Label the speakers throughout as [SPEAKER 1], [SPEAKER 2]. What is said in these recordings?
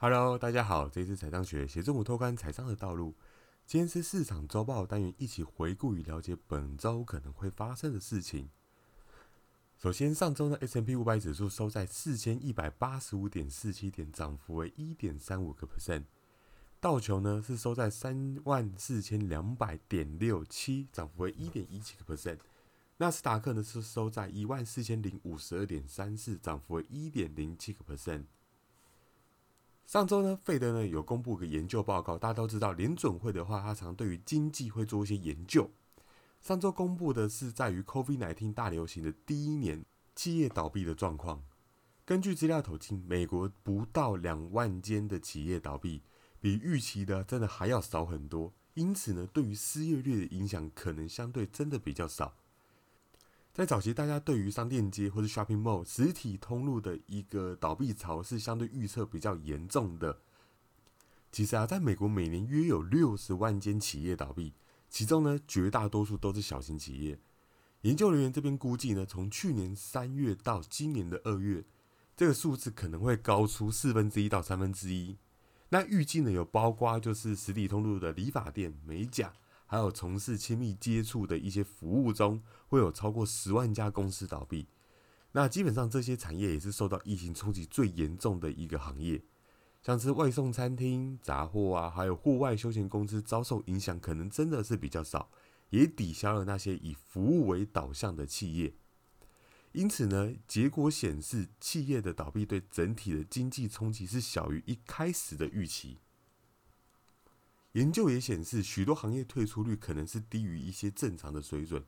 [SPEAKER 1] Hello，大家好，这次财商学协助我拓宽财商的道路。今天是市场周报单元，一起回顾与了解本周可能会发生的事情。首先，上周呢，S M P 五百指数收在四千一百八十五点四七点，涨幅为一点三五个 percent。道琼呢是收在三万四千两百点六七，涨幅为一点一七个 percent。纳斯达克呢是收在一万四千零五十二点三四，涨幅为一点零七个 percent。上周呢，费德呢有公布个研究报告，大家都知道，联准会的话，它常对于经济会做一些研究。上周公布的是在于 COVID-19 大流行的第一年，企业倒闭的状况。根据资料统计，美国不到两万间的企业倒闭，比预期的真的还要少很多。因此呢，对于失业率的影响，可能相对真的比较少。在早期，大家对于商店街或者 shopping mall 实体通路的一个倒闭潮是相对预测比较严重的。其实啊，在美国每年约有六十万间企业倒闭，其中呢绝大多数都是小型企业。研究人员这边估计呢，从去年三月到今年的二月，这个数字可能会高出四分之一到三分之一。那预计呢有包括就是实体通路的理发店、美甲。还有从事亲密接触的一些服务中，会有超过十万家公司倒闭。那基本上这些产业也是受到疫情冲击最严重的一个行业，像是外送餐厅、杂货啊，还有户外休闲公司遭受影响，可能真的是比较少，也抵消了那些以服务为导向的企业。因此呢，结果显示企业的倒闭对整体的经济冲击是小于一开始的预期。研究也显示，许多行业退出率可能是低于一些正常的水准。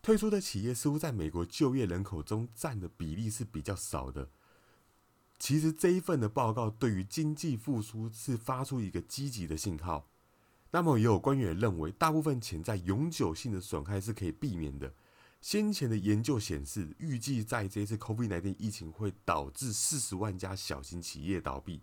[SPEAKER 1] 退出的企业似乎在美国就业人口中占的比例是比较少的。其实这一份的报告对于经济复苏是发出一个积极的信号。那么也有官员认为，大部分潜在永久性的损害是可以避免的。先前的研究显示，预计在这次 COVID-19 疫情会导致四十万家小型企业倒闭。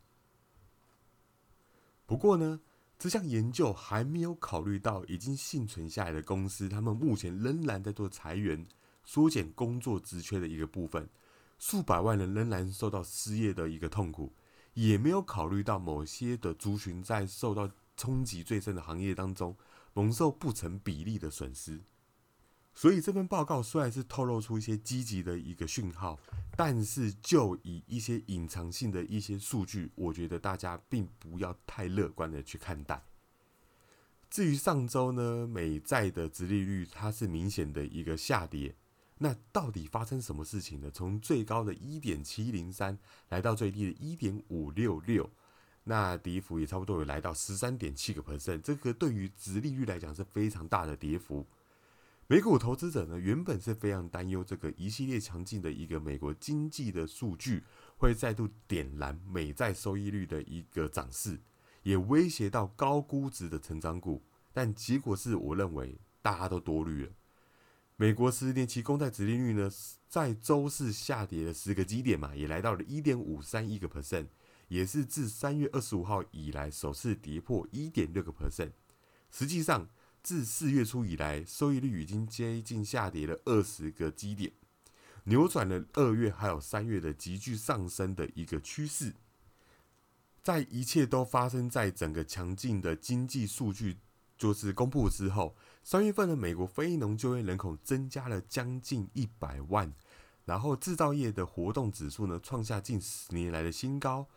[SPEAKER 1] 不过呢？这项研究还没有考虑到已经幸存下来的公司，他们目前仍然在做裁员、缩减工作职缺的一个部分，数百万人仍然受到失业的一个痛苦，也没有考虑到某些的族群在受到冲击最深的行业当中蒙受不成比例的损失。所以这份报告虽然是透露出一些积极的一个讯号，但是就以一些隐藏性的一些数据，我觉得大家并不要太乐观的去看待。至于上周呢，美债的殖利率它是明显的一个下跌，那到底发生什么事情呢？从最高的一点七零三来到最低的一点五六六，那跌幅也差不多有来到十三点七个 percent，这个对于殖利率来讲是非常大的跌幅。美股投资者呢，原本是非常担忧这个一系列强劲的一个美国经济的数据会再度点燃美债收益率的一个涨势，也威胁到高估值的成长股。但结果是我认为大家都多虑了。美国十年期公债殖利率呢，在周四下跌了十个基点嘛，也来到了一点五三一个 percent，也是自三月二十五号以来首次跌破一点六个 percent。实际上。自四月初以来，收益率已经接近下跌了二十个基点，扭转了二月还有三月的急剧上升的一个趋势。在一切都发生在整个强劲的经济数据就是公布之后，三月份的美国非农就业人口增加了将近一百万，然后制造业的活动指数呢创下近十年来的新高，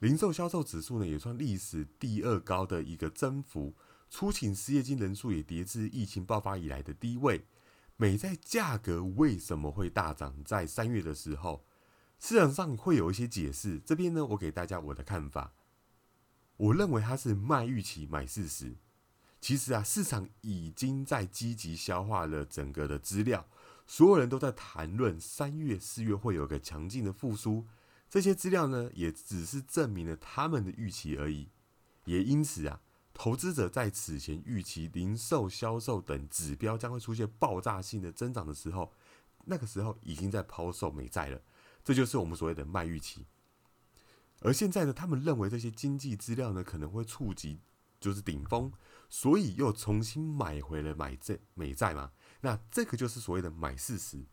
[SPEAKER 1] 零售销售指数呢也创历史第二高的一个增幅。出勤失业金人数也跌至疫情爆发以来的低位。美债价格为什么会大涨？在三月的时候，市场上会有一些解释。这边呢，我给大家我的看法。我认为它是卖预期买事实。其实啊，市场已经在积极消化了整个的资料，所有人都在谈论三月、四月会有个强劲的复苏。这些资料呢，也只是证明了他们的预期而已。也因此啊。投资者在此前预期零售销售等指标将会出现爆炸性的增长的时候，那个时候已经在抛售美债了，这就是我们所谓的卖预期。而现在呢，他们认为这些经济资料呢可能会触及就是顶峰，所以又重新买回了买债美债嘛。那这个就是所谓的买事实。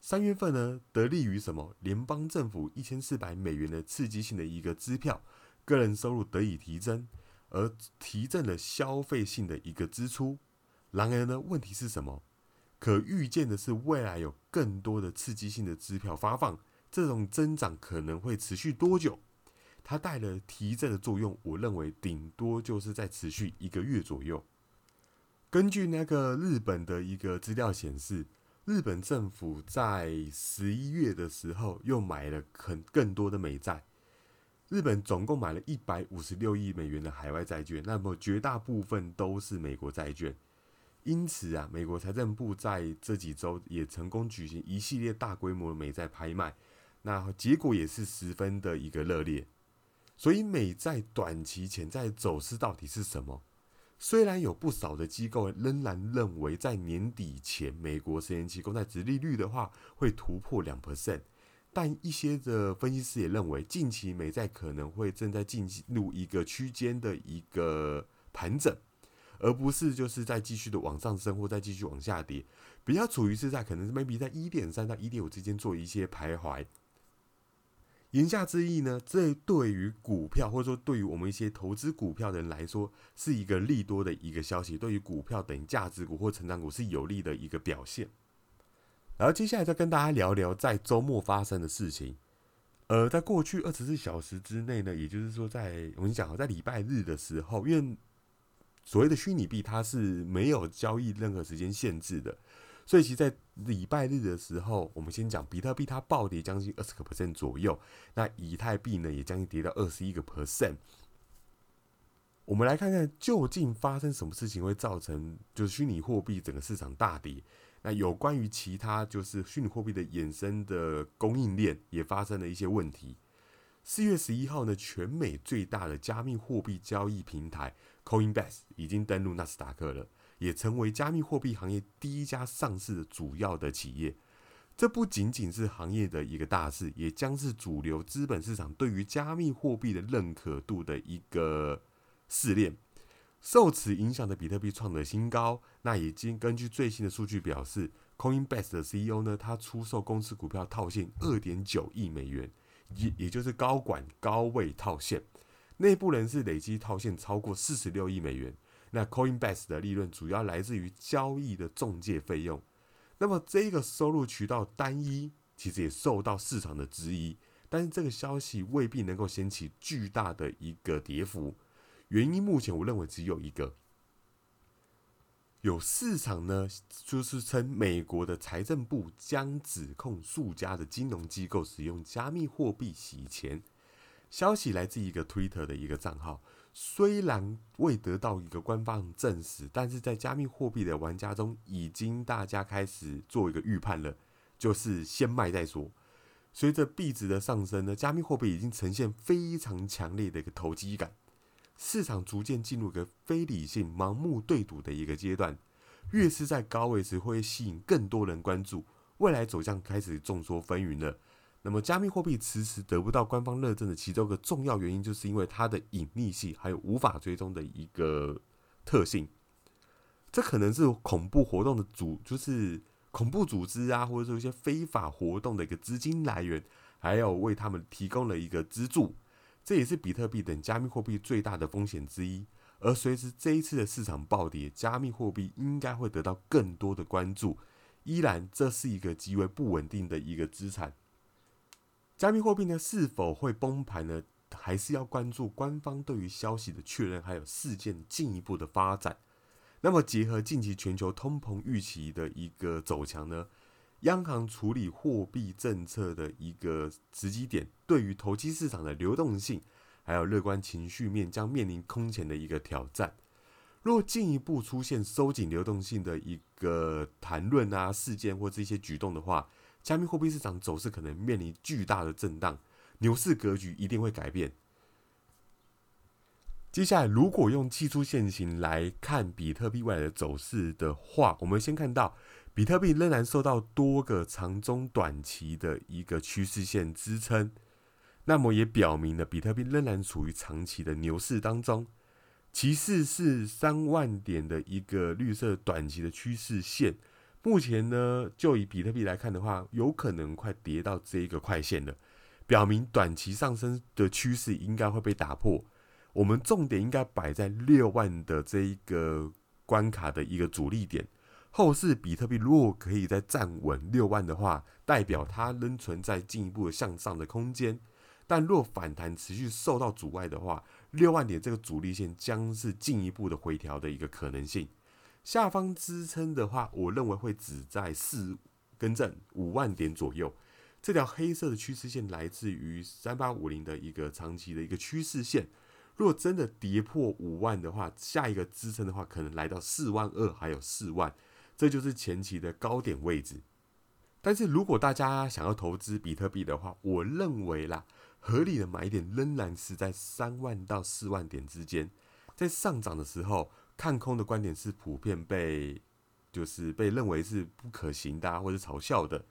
[SPEAKER 1] 三月份呢，得利于什么？联邦政府一千四百美元的刺激性的一个支票，个人收入得以提升，而提振了消费性的一个支出。然而呢，问题是什么？可预见的是，未来有更多的刺激性的支票发放，这种增长可能会持续多久？它带了提振的作用，我认为顶多就是在持续一个月左右。根据那个日本的一个资料显示。日本政府在十一月的时候又买了很更多的美债，日本总共买了一百五十六亿美元的海外债券，那么绝大部分都是美国债券。因此啊，美国财政部在这几周也成功举行一系列大规模的美债拍卖，那结果也是十分的一个热烈。所以美债短期潜在走势到底是什么？虽然有不少的机构仍然认为，在年底前，美国十年期公债殖利率的话会突破两 percent，但一些的分析师也认为，近期美债可能会正在进入一个区间的一个盘整，而不是就是在继续的往上升或再继续往下跌，比较处于是在可能是 maybe 在一点三到一点五之间做一些徘徊。言下之意呢，这对于股票或者说对于我们一些投资股票的人来说，是一个利多的一个消息。对于股票等价值股或成长股是有利的一个表现。然后接下来再跟大家聊聊在周末发生的事情。呃，在过去二十四小时之内呢，也就是说在我们讲在礼拜日的时候，因为所谓的虚拟币它是没有交易任何时间限制的。所以，其实在礼拜日的时候，我们先讲比特币，它暴跌将近二十个 percent 左右。那以太币呢，也将近跌到二十一个 percent。我们来看看究竟发生什么事情会造成就是虚拟货币整个市场大跌。那有关于其他就是虚拟货币的衍生的供应链也发生了一些问题。四月十一号呢，全美最大的加密货币交易平台 Coinbase 已经登陆纳斯达克了。也成为加密货币行业第一家上市的主要的企业，这不仅仅是行业的一个大事，也将是主流资本市场对于加密货币的认可度的一个试炼。受此影响的比特币创了新高。那已经根据最新的数据表示，Coinbase 的 CEO 呢，他出售公司股票套现二点九亿美元，也也就是高管高位套现，内部人士累计套现超过四十六亿美元。那 Coinbase 的利润主要来自于交易的中介费用，那么这个收入渠道单一，其实也受到市场的质疑。但是这个消息未必能够掀起巨大的一个跌幅，原因目前我认为只有一个，有市场呢就是称美国的财政部将指控数家的金融机构使用加密货币洗钱。消息来自一个 Twitter 的一个账号。虽然未得到一个官方证实，但是在加密货币的玩家中，已经大家开始做一个预判了，就是先卖再说。随着币值的上升呢，加密货币已经呈现非常强烈的一个投机感，市场逐渐进入一个非理性、盲目对赌的一个阶段。越是在高位时，会吸引更多人关注，未来走向开始众说纷纭了。那么，加密货币迟迟得不到官方认证的其中一个重要原因，就是因为它的隐匿性还有无法追踪的一个特性。这可能是恐怖活动的组，就是恐怖组织啊，或者说一些非法活动的一个资金来源，还有为他们提供了一个资助。这也是比特币等加密货币最大的风险之一。而随着这一次的市场暴跌，加密货币应该会得到更多的关注。依然，这是一个极为不稳定的一个资产。加密货币呢是否会崩盘呢？还是要关注官方对于消息的确认，还有事件进一步的发展。那么结合近期全球通膨预期的一个走强呢，央行处理货币政策的一个时机点，对于投机市场的流动性还有乐观情绪面将面临空前的一个挑战。若进一步出现收紧流动性的一个谈论啊事件或这些举动的话，加密货币市场走势可能面临巨大的震荡，牛市格局一定会改变。接下来，如果用技术线型来看比特币未来的走势的话，我们先看到比特币仍然受到多个长中短期的一个趋势线支撑，那么也表明了比特币仍然处于长期的牛市当中。其次是三万点的一个绿色短期的趋势线。目前呢，就以比特币来看的话，有可能快跌到这一个快线了，表明短期上升的趋势应该会被打破。我们重点应该摆在六万的这一个关卡的一个阻力点。后市比特币如果可以再站稳六万的话，代表它仍存在进一步的向上的空间。但若反弹持续受到阻碍的话，六万点这个阻力线将是进一步的回调的一个可能性。下方支撑的话，我认为会只在四更正五万点左右。这条黑色的趋势线来自于三八五零的一个长期的一个趋势线。若真的跌破五万的话，下一个支撑的话，可能来到四万二，还有四万，这就是前期的高点位置。但是如果大家想要投资比特币的话，我认为啦。合理的买点仍然是在三万到四万点之间，在上涨的时候，看空的观点是普遍被就是被认为是不可行的或者嘲笑的。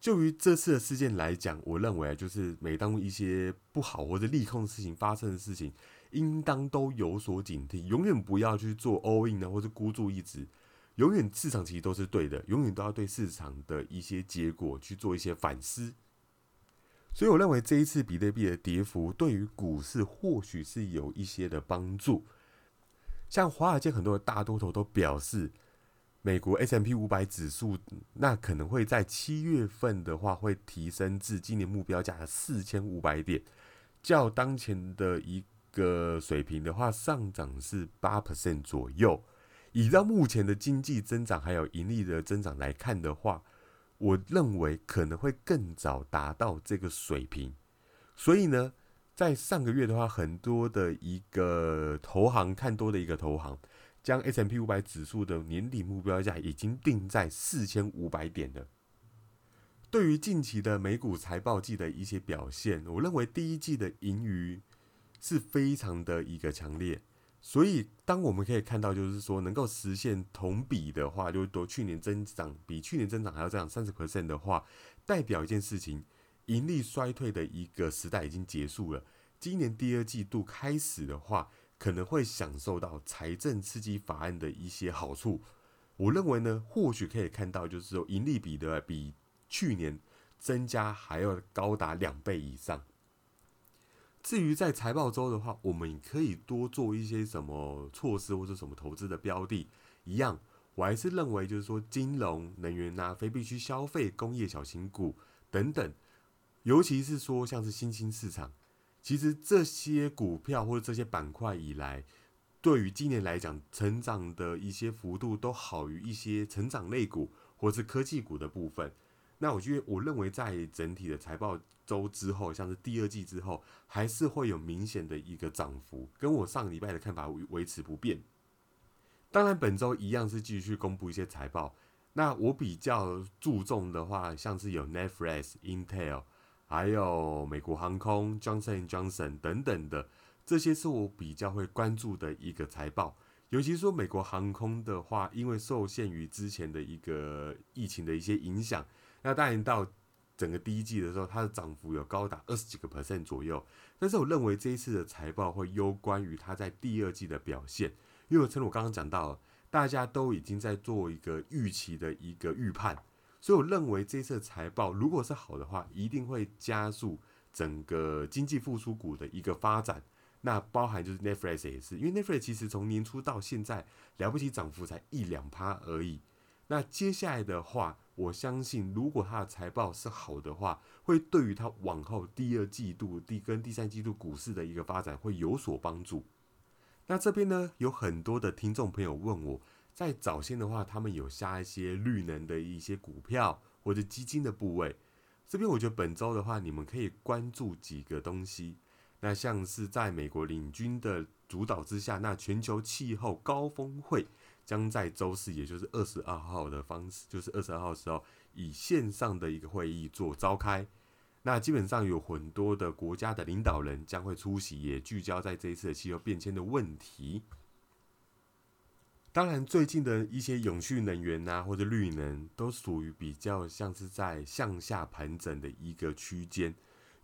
[SPEAKER 1] 就于这次的事件来讲，我认为就是每当一些不好或者利空的事情发生的事情，应当都有所警惕，永远不要去做 all in 啊，或者孤注一掷。永远市场其实都是对的，永远都要对市场的一些结果去做一些反思。所以我认为这一次比特币的跌幅对于股市或许是有一些的帮助。像华尔街很多的大多头都表示，美国 S M P 五百指数那可能会在七月份的话会提升至今年目标价的四千五百点，较当前的一个水平的话上涨是八 percent 左右。以到目前的经济增长还有盈利的增长来看的话，我认为可能会更早达到这个水平，所以呢，在上个月的话，很多的一个投行看多的一个投行，将 S M P 五百指数的年底目标价已经定在四千五百点了。对于近期的美股财报季的一些表现，我认为第一季的盈余是非常的一个强烈。所以，当我们可以看到，就是说能够实现同比的话，就多去年增长比去年增长还要这样三十 percent 的话，代表一件事情，盈利衰退的一个时代已经结束了。今年第二季度开始的话，可能会享受到财政刺激法案的一些好处。我认为呢，或许可以看到，就是说盈利比的比去年增加还要高达两倍以上。至于在财报周的话，我们可以多做一些什么措施或者什么投资的标的，一样，我还是认为就是说金融、能源呐、非必需消费、工业小型股等等，尤其是说像是新兴市场，其实这些股票或者这些板块以来，对于今年来讲，成长的一些幅度都好于一些成长类股或是科技股的部分。那我觉得，我认为在整体的财报周之后，像是第二季之后，还是会有明显的一个涨幅，跟我上个礼拜的看法维持不变。当然，本周一样是继续公布一些财报。那我比较注重的话，像是有 Netflix、Intel，还有美国航空、Johnson Johnson 等等的，这些是我比较会关注的一个财报。尤其说美国航空的话，因为受限于之前的一个疫情的一些影响。那当然到整个第一季的时候，它的涨幅有高达二十几个 percent 左右。但是我认为这一次的财报会攸关于它在第二季的表现，因为正如我刚刚讲到，大家都已经在做一个预期的一个预判，所以我认为这次财报如果是好的话，一定会加速整个经济复苏股的一个发展。那包含就是 Netflix 也是，因为 Netflix 其实从年初到现在了不起涨幅才一两趴而已。那接下来的话，我相信，如果它的财报是好的话，会对于它往后第二季度、第跟第三季度股市的一个发展会有所帮助。那这边呢，有很多的听众朋友问我，在早先的话，他们有下一些绿能的一些股票或者基金的部位。这边我觉得本周的话，你们可以关注几个东西。那像是在美国领军的主导之下，那全球气候高峰会。将在周四，也就是二十二号的方式，就是二十二号的时候，以线上的一个会议做召开。那基本上有很多的国家的领导人将会出席，也聚焦在这一次的气候变迁的问题。当然，最近的一些永续能源呐，或者绿能，都属于比较像是在向下盘整的一个区间，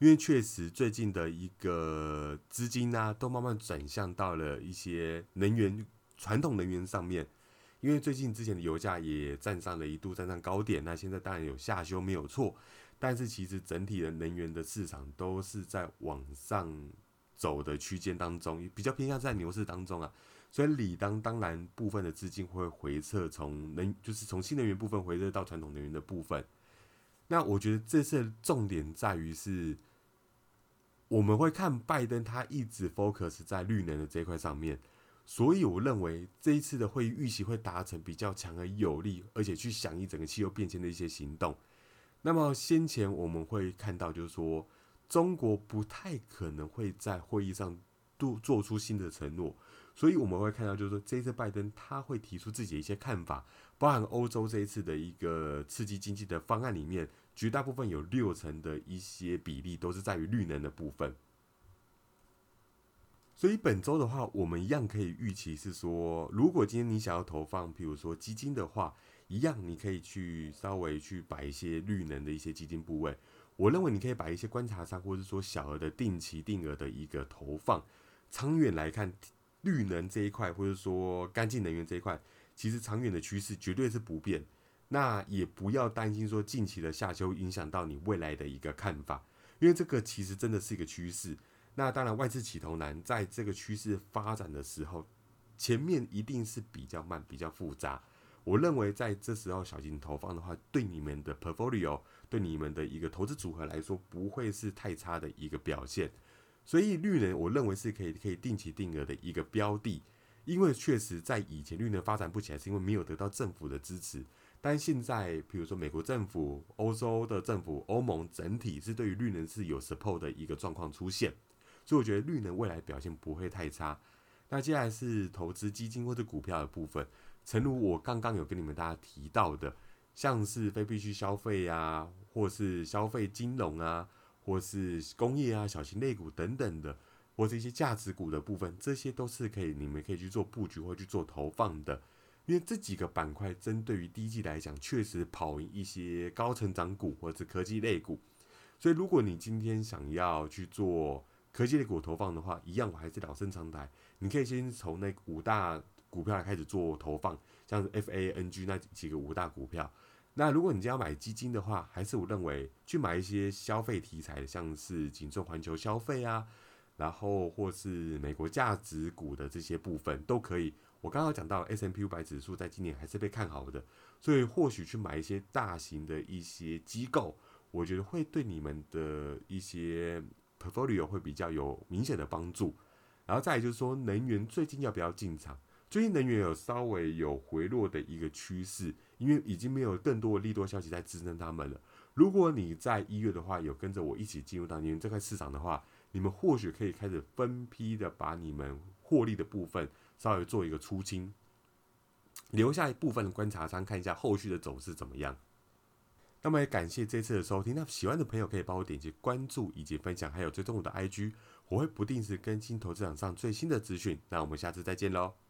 [SPEAKER 1] 因为确实最近的一个资金呢，都慢慢转向到了一些能源。传统能源上面，因为最近之前的油价也站上了一度站上高点，那现在当然有下修没有错，但是其实整体的能源的市场都是在往上走的区间当中，比较偏向在牛市当中啊，所以理当当然部分的资金会回撤，从能就是从新能源部分回撤到传统能源的部分。那我觉得这次重点在于是，我们会看拜登他一直 focus 在绿能的这一块上面。所以我认为这一次的会议预期会达成比较强而有力，而且去响应整个气候变迁的一些行动。那么先前我们会看到，就是说中国不太可能会在会议上做做出新的承诺，所以我们会看到，就是说这一次拜登他会提出自己的一些看法，包含欧洲这一次的一个刺激经济的方案里面，绝大部分有六成的一些比例都是在于绿能的部分。所以本周的话，我们一样可以预期是说，如果今天你想要投放，比如说基金的话，一样你可以去稍微去摆一些绿能的一些基金部位。我认为你可以把一些观察商，或者说小额的定期定额的一个投放。长远来看，绿能这一块，或者说干净能源这一块，其实长远的趋势绝对是不变。那也不要担心说近期的下修影响到你未来的一个看法，因为这个其实真的是一个趋势。那当然，外资起头难，在这个趋势发展的时候，前面一定是比较慢、比较复杂。我认为在这时候小型投放的话，对你们的 portfolio，对你们的一个投资组合来说，不会是太差的一个表现。所以绿能，我认为是可以可以定期定额的一个标的，因为确实在以前绿能发展不起来，是因为没有得到政府的支持。但现在，比如说美国政府、欧洲的政府、欧盟整体是对于绿能是有 support 的一个状况出现。所以我觉得绿能未来表现不会太差。那接下来是投资基金或者股票的部分，诚如我刚刚有跟你们大家提到的，像是非必需消费啊，或是消费金融啊，或是工业啊、小型类股等等的，或者一些价值股的部分，这些都是可以你们可以去做布局或去做投放的。因为这几个板块针对于第一季来讲，确实跑赢一些高成长股或者科技类股。所以如果你今天想要去做，科技类股投放的话，一样我还是老生常谈。你可以先从那五大股票来开始做投放，像 FANG 那几个五大股票。那如果你要买基金的话，还是我认为去买一些消费题材的，像是紧凑环球消费啊，然后或是美国价值股的这些部分都可以。我刚刚讲到 S M P 五百指数在今年还是被看好的，所以或许去买一些大型的一些机构，我觉得会对你们的一些。Portfolio 会比较有明显的帮助，然后再就是说，能源最近要不要进场？最近能源有稍微有回落的一个趋势，因为已经没有更多的利多消息在支撑他们了。如果你在一月的话有跟着我一起进入到能源这块市场的话，你们或许可以开始分批的把你们获利的部分稍微做一个出清，留下一部分的观察商看一下后续的走势怎么样。那么也感谢这次的收听。那喜欢的朋友可以帮我点击关注以及分享，还有追踪我的 IG，我会不定时更新投资场上最新的资讯。那我们下次再见喽。